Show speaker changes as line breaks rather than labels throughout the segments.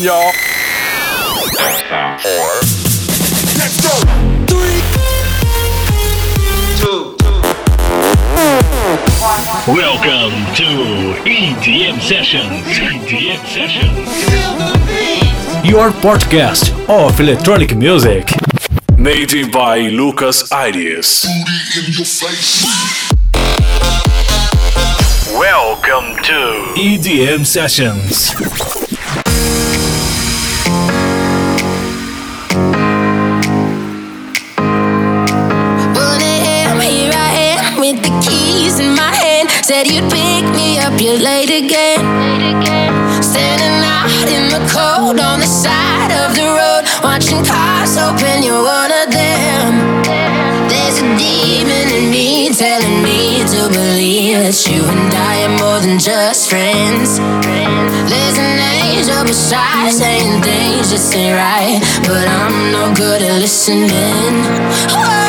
y'all.
Four.
Let's go. Three.
Two.
Welcome to EDM Sessions. EDM Sessions.
Your podcast of electronic music.
Made by Lucas Ideas.
Welcome to
EDM Sessions.
Said you'd pick me up, you're late again. Standing out in the cold on the side of the road, watching cars, hoping you're one of them. There's a demon in me telling me to believe that you and I are more than just friends. There's an angel beside saying things just ain't right, but I'm no good at listening. You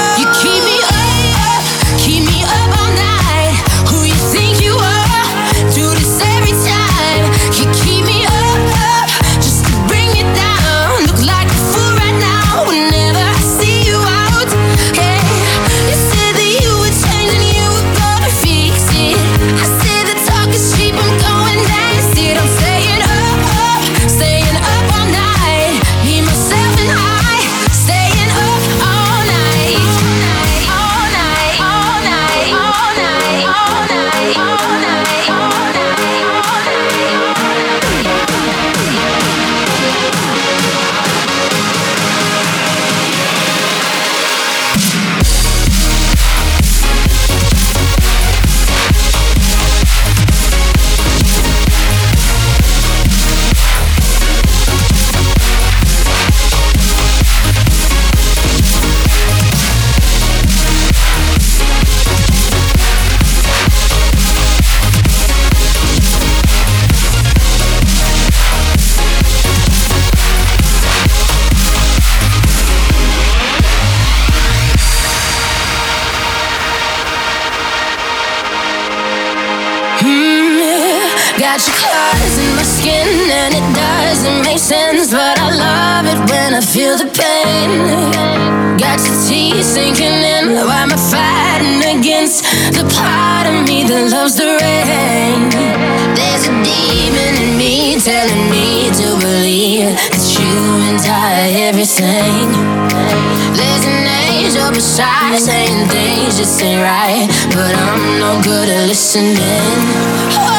Got your claws in my skin and it doesn't make sense, but I love it when I feel the pain. Got your teeth sinking in, why am I fighting against the part of me that loves the rain? There's a demon in me telling me to believe that you and I everything. There's an angel beside saying things just ain't right, but I'm no good at listening. You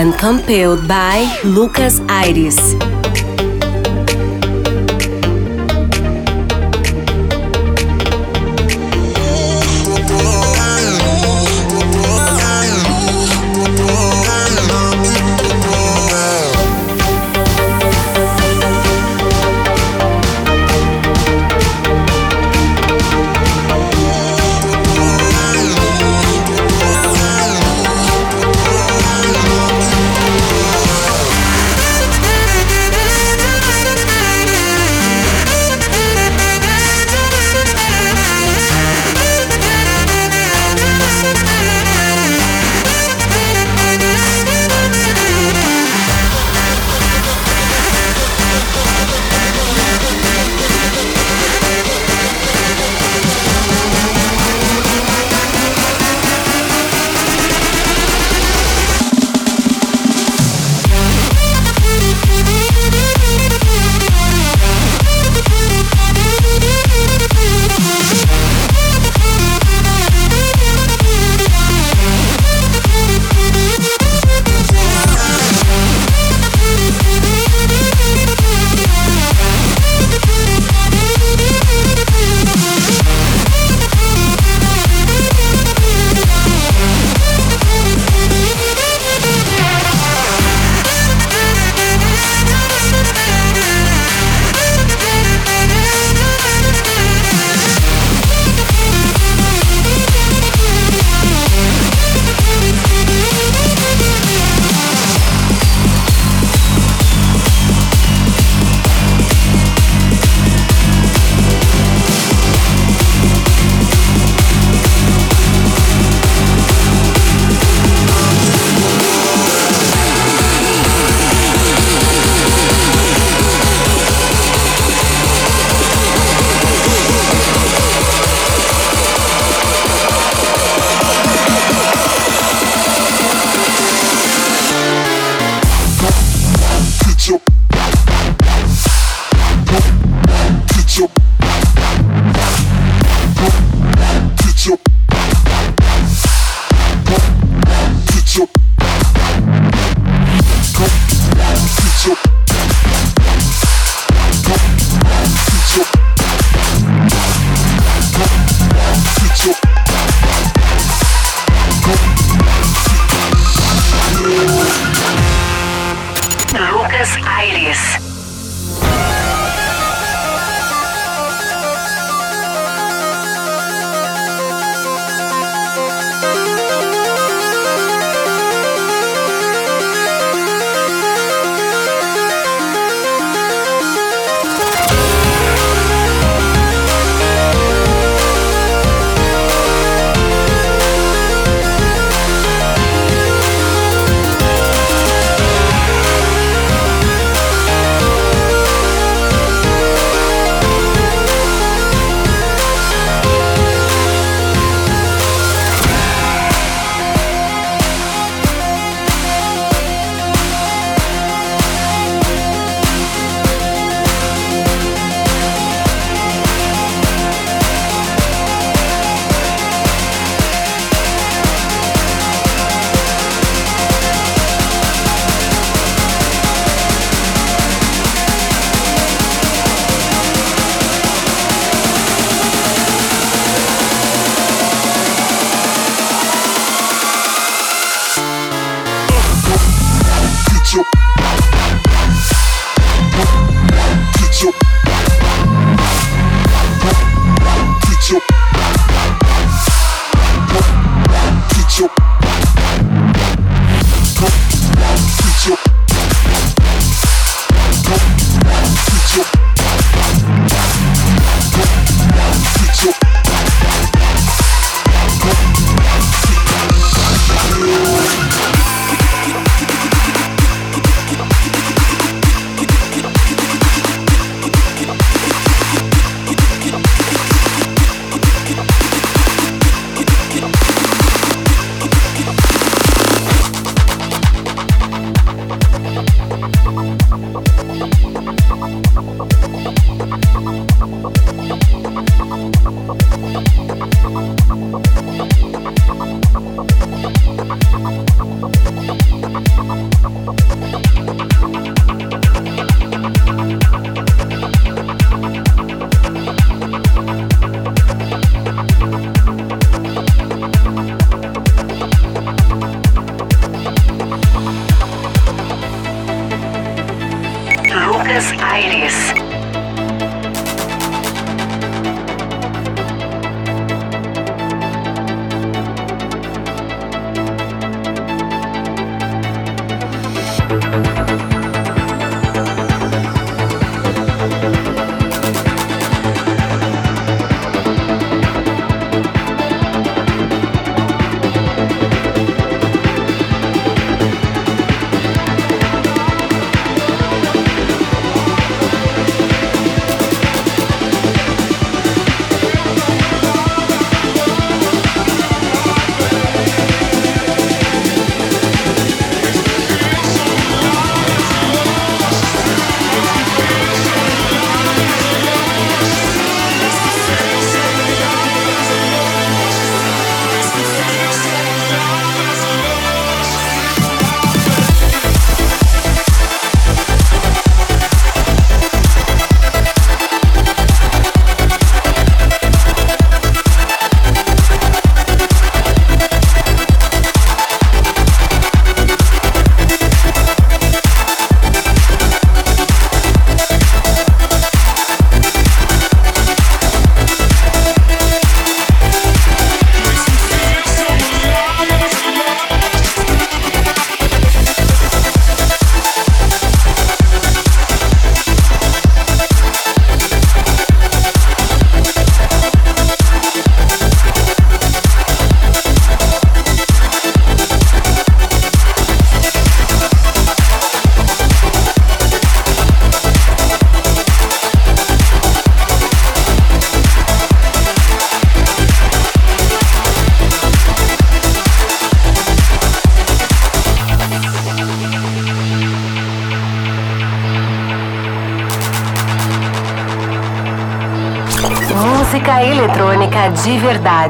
and
compiled by Lucas Iris.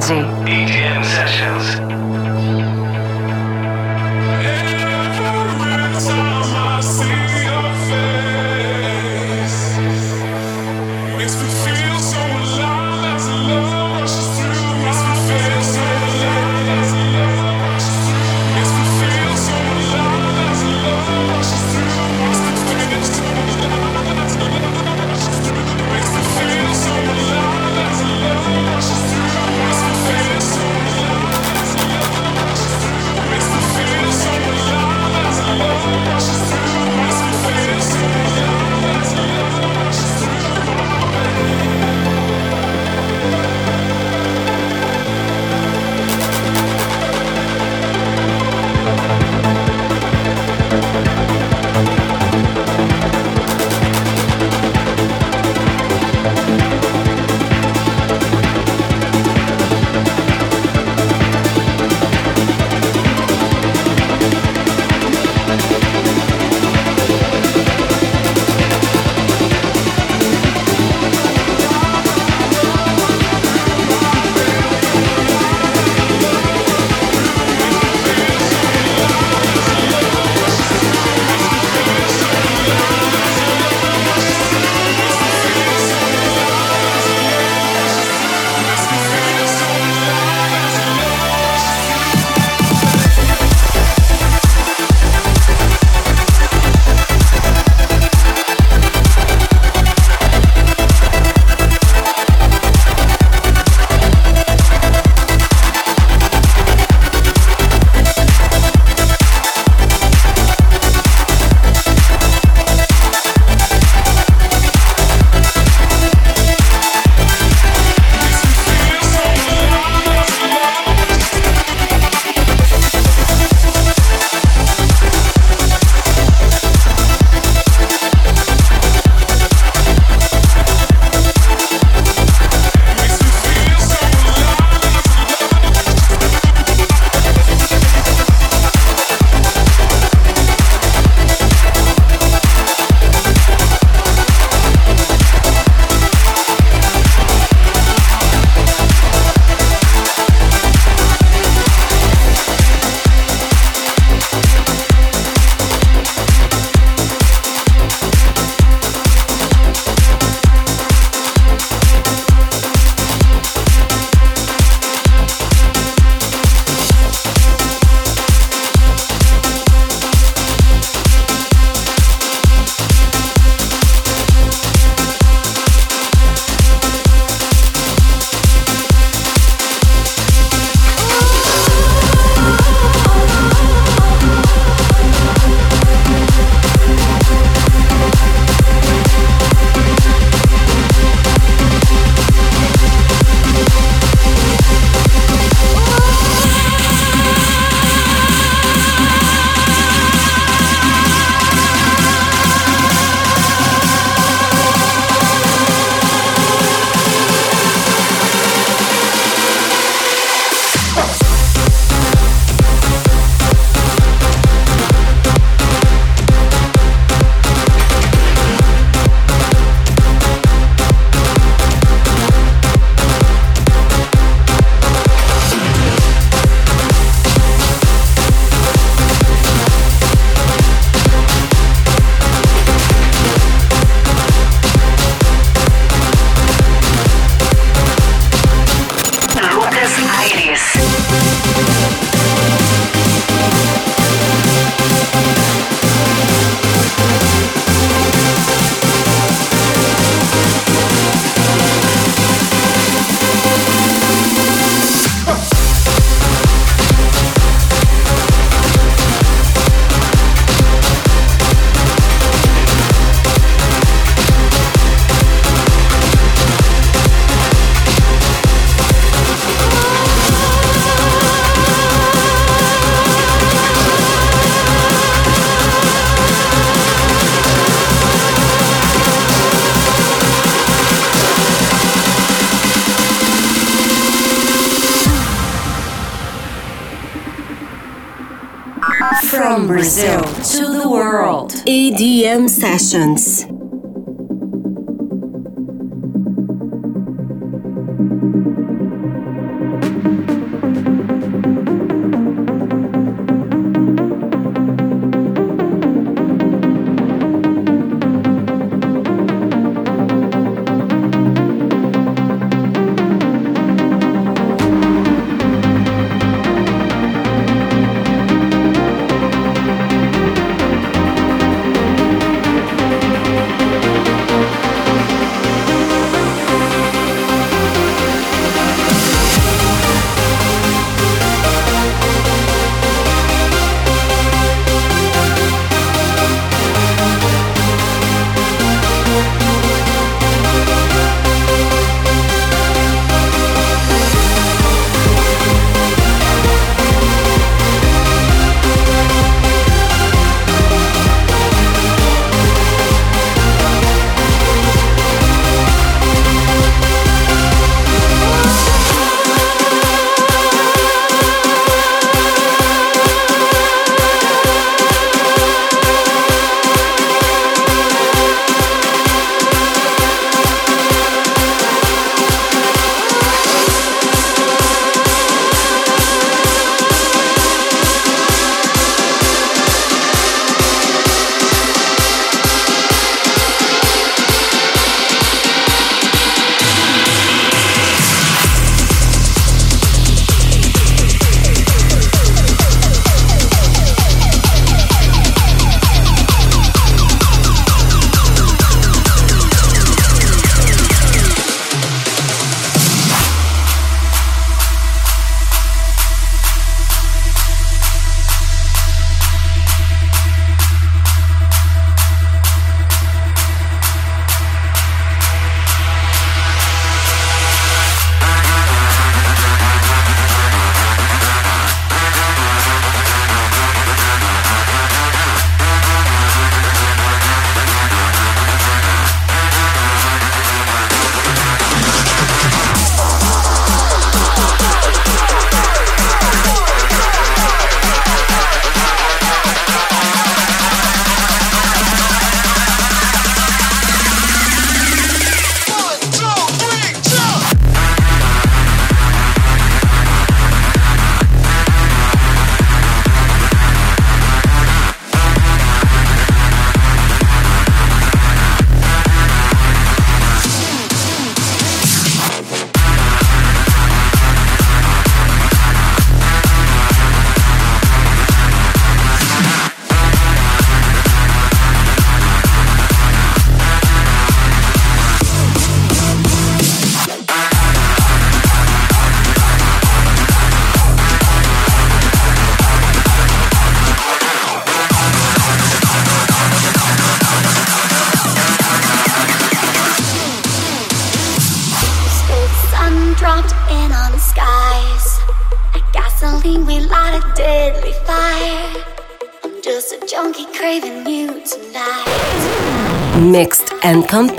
Verdade.
EDM Sessions.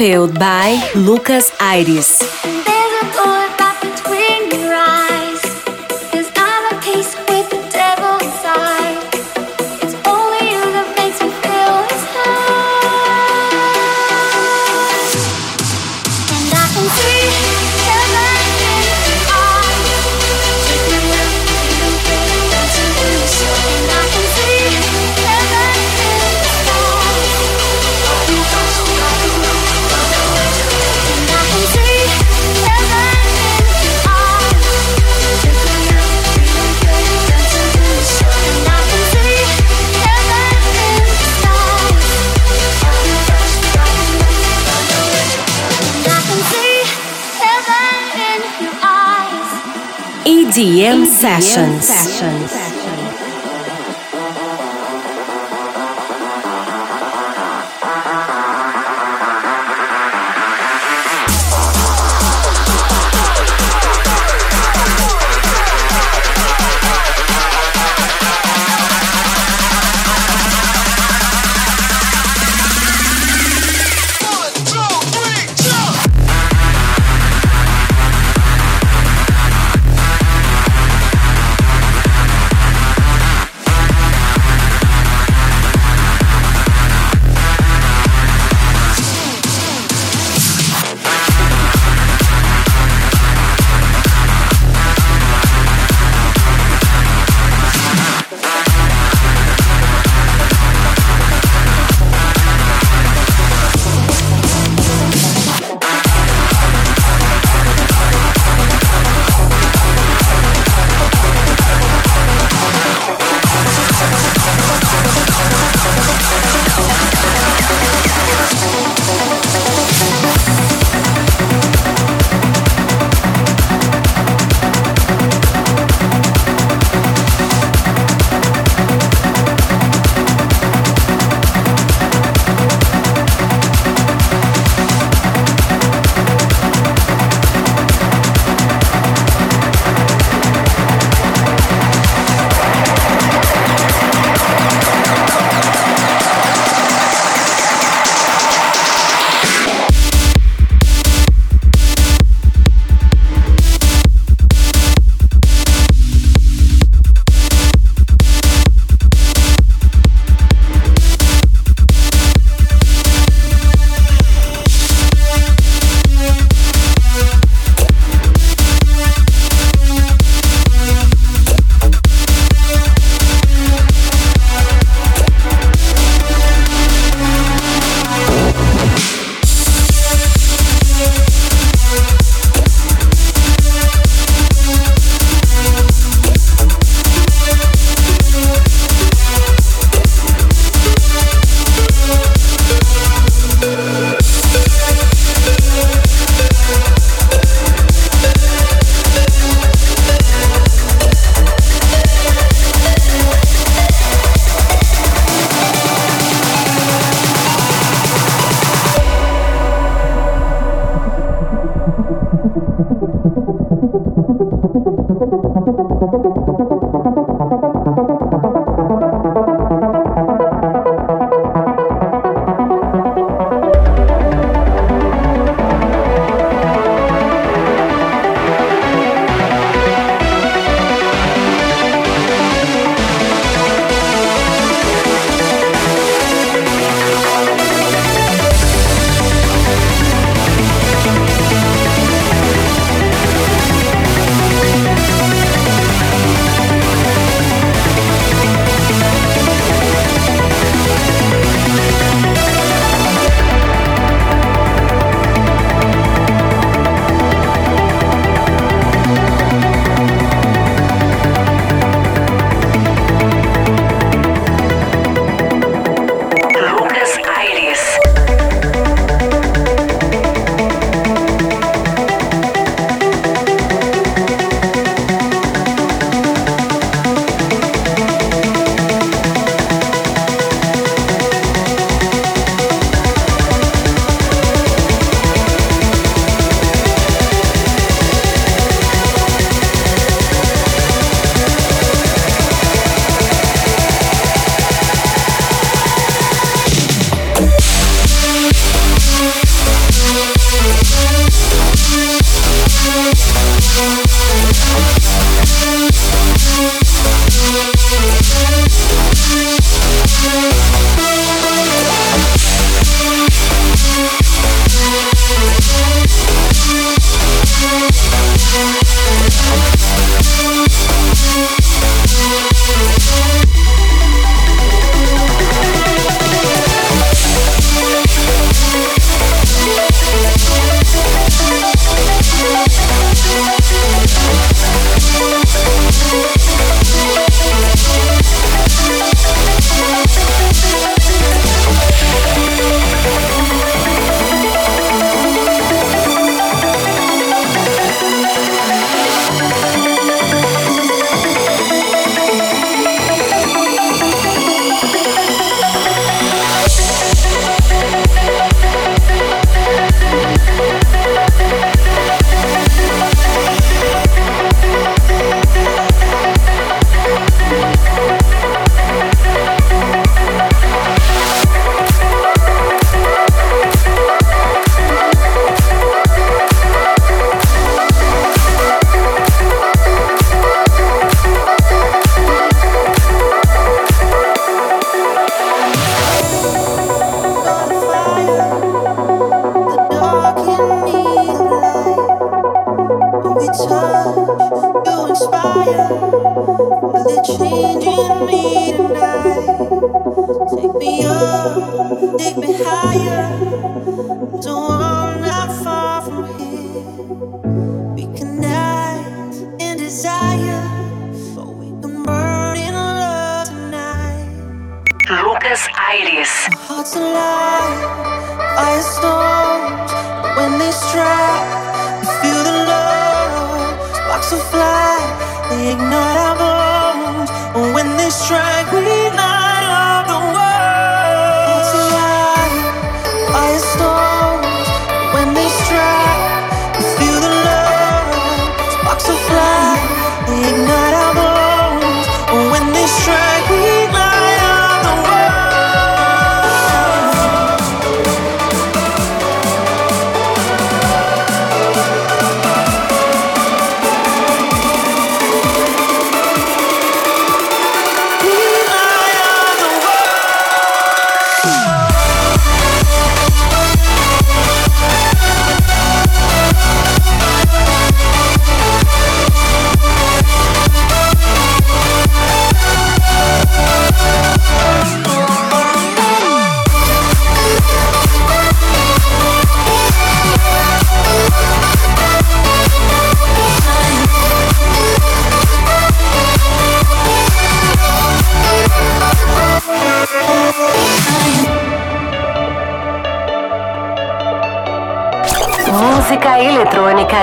And compiled by Lucas Iris. EDM, Sessions. Sessions.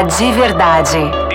De verdade.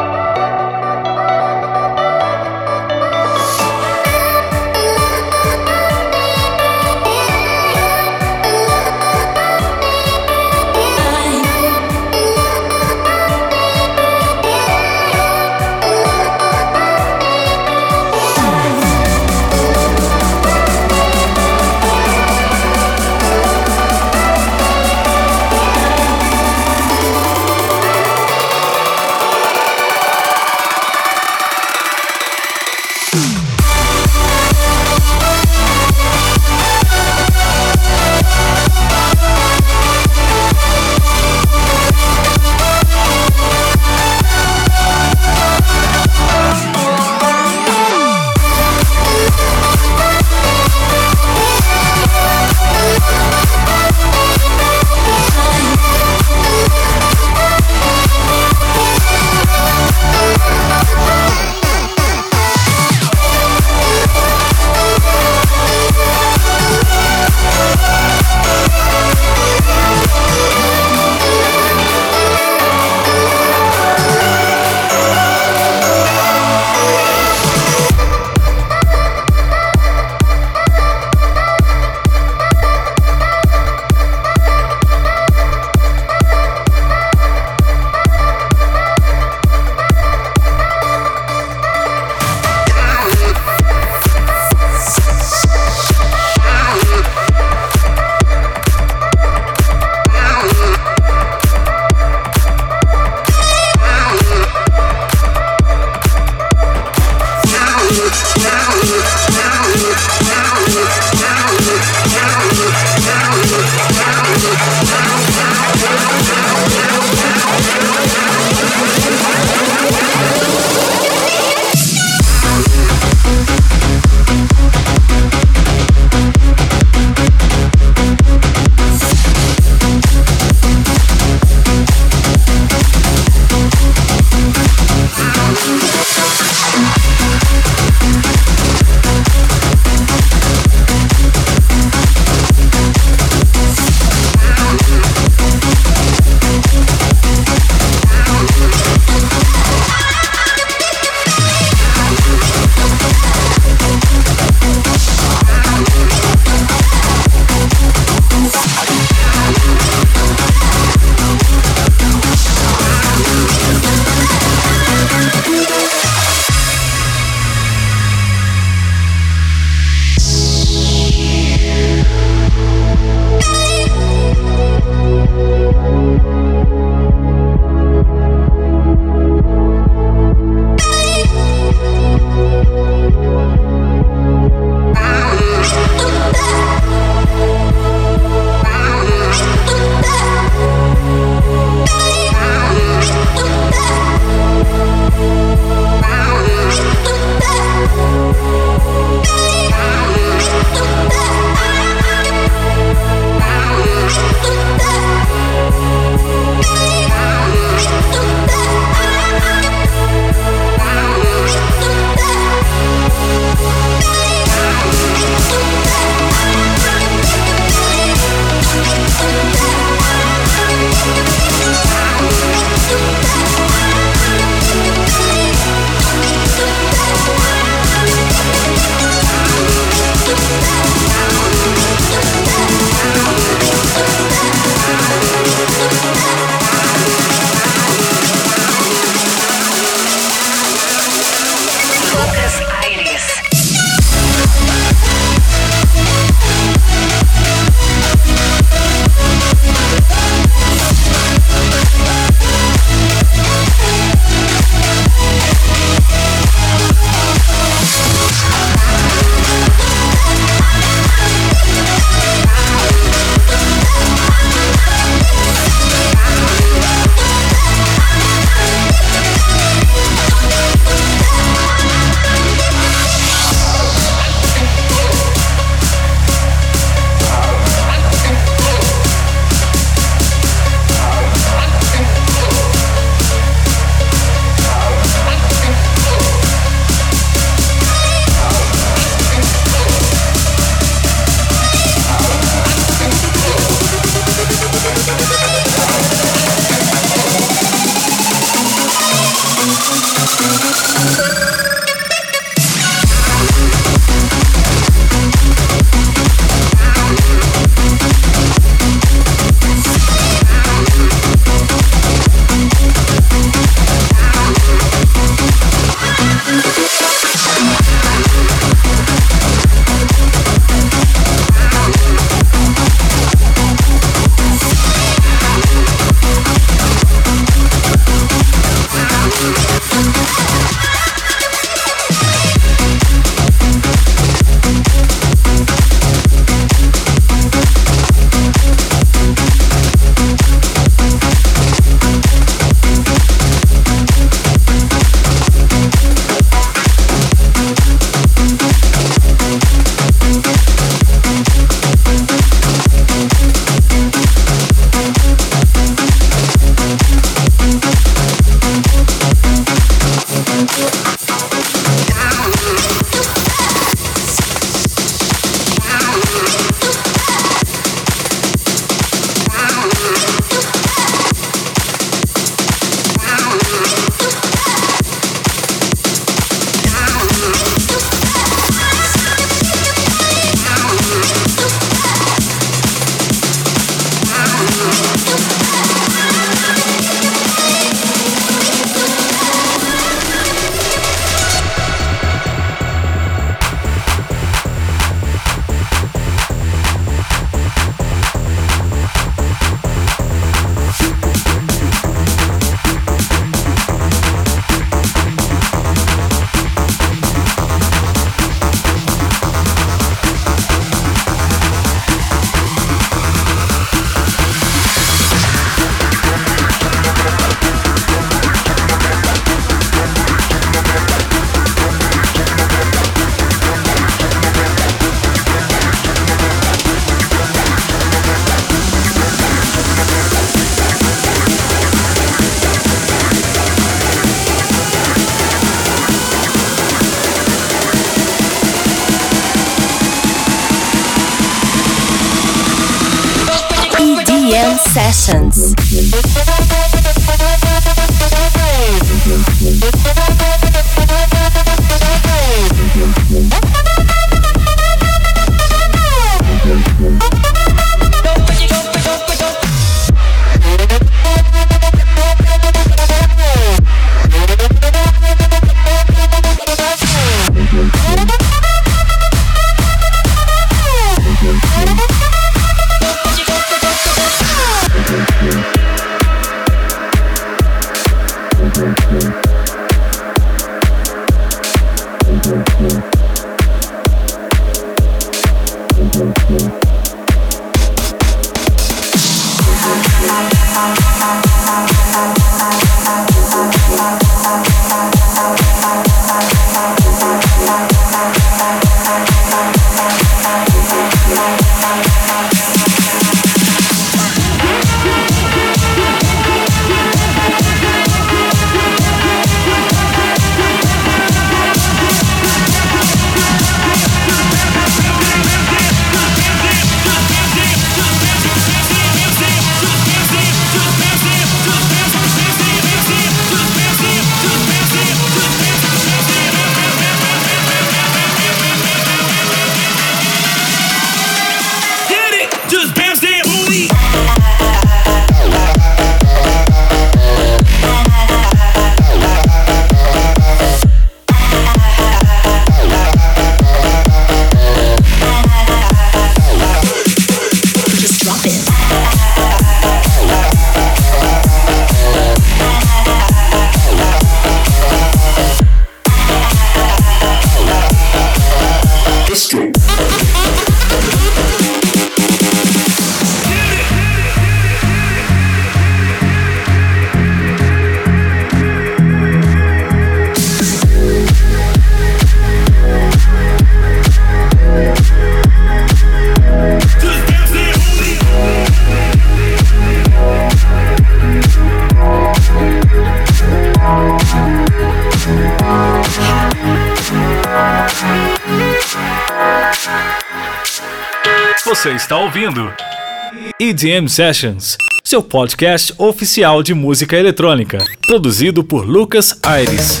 EDM Sessions,
seu podcast oficial de música eletrônica, produzido por Lucas Aires.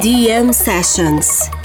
Sessions.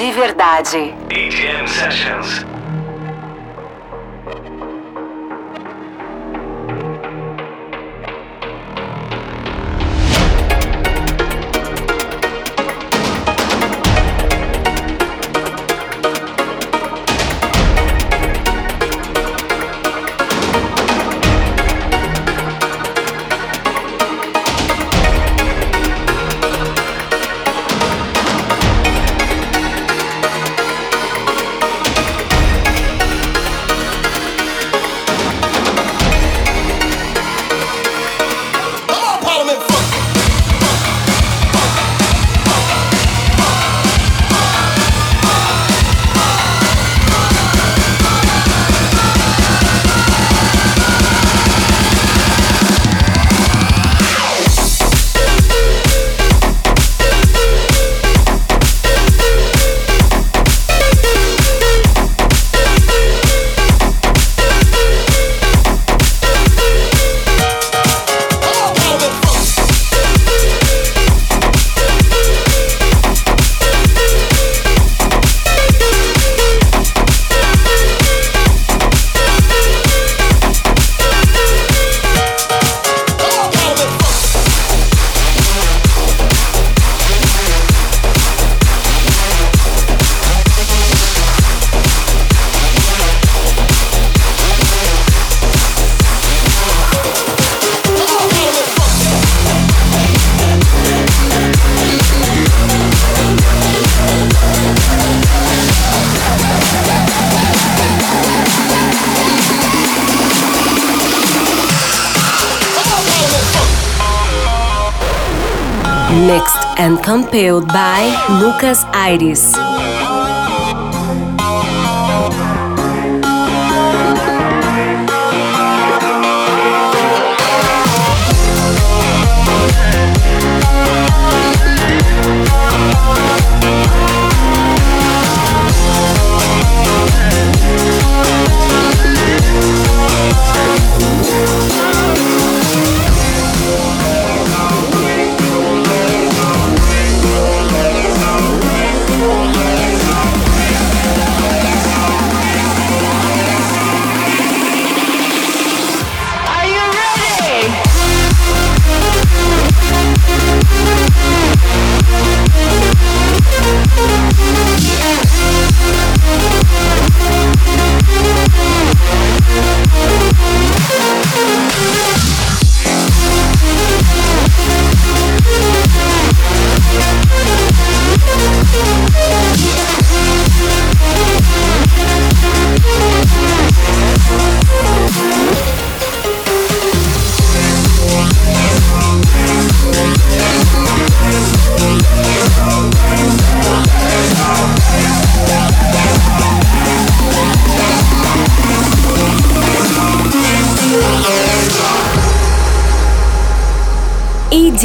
De verdade. And compiled by Lucas Iris.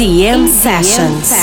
EDM, Sessions. Sessions.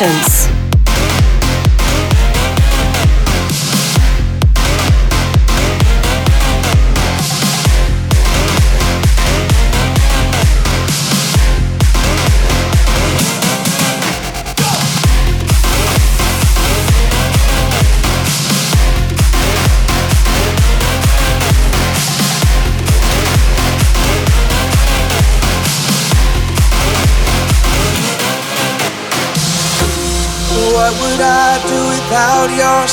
Sessions.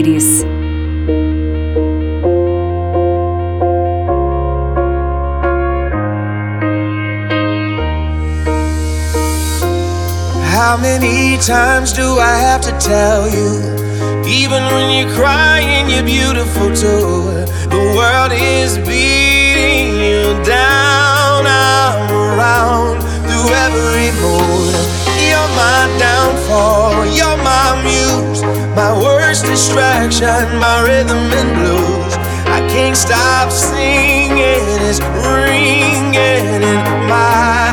Iris.
How many times do I have to tell you? Even when you're crying, you're beautiful too. The world is worst distraction, my rhythm and blues. I can't stop singing. It's ringing in my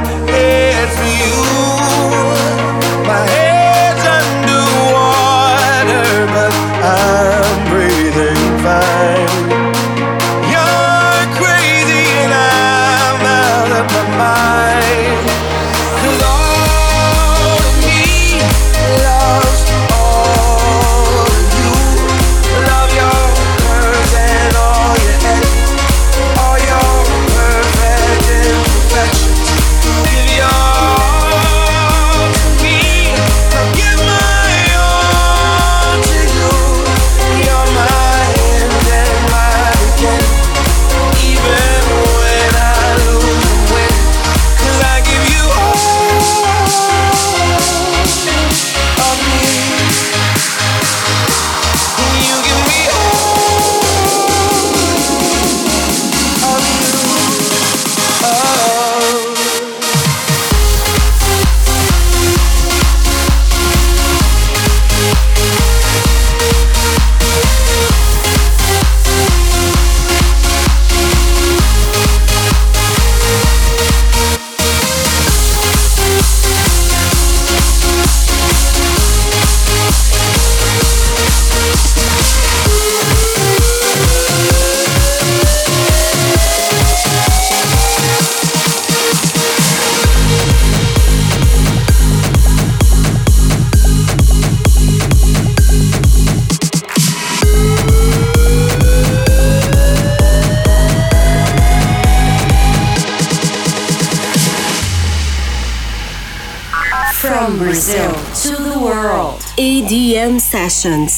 Sessions.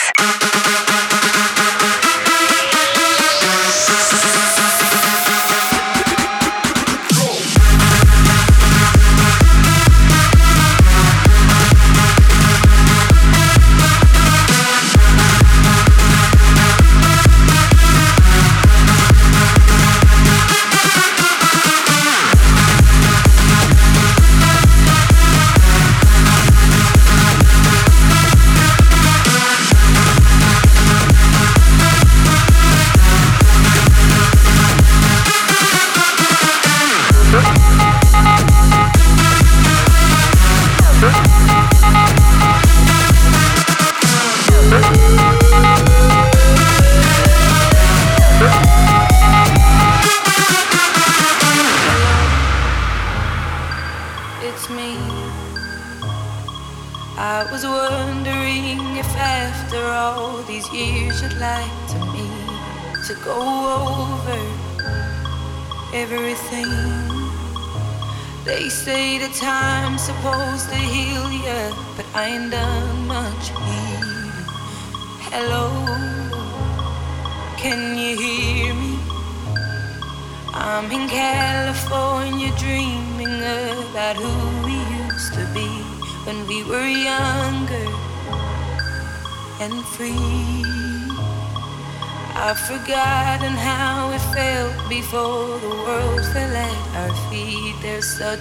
Aires.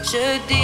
There's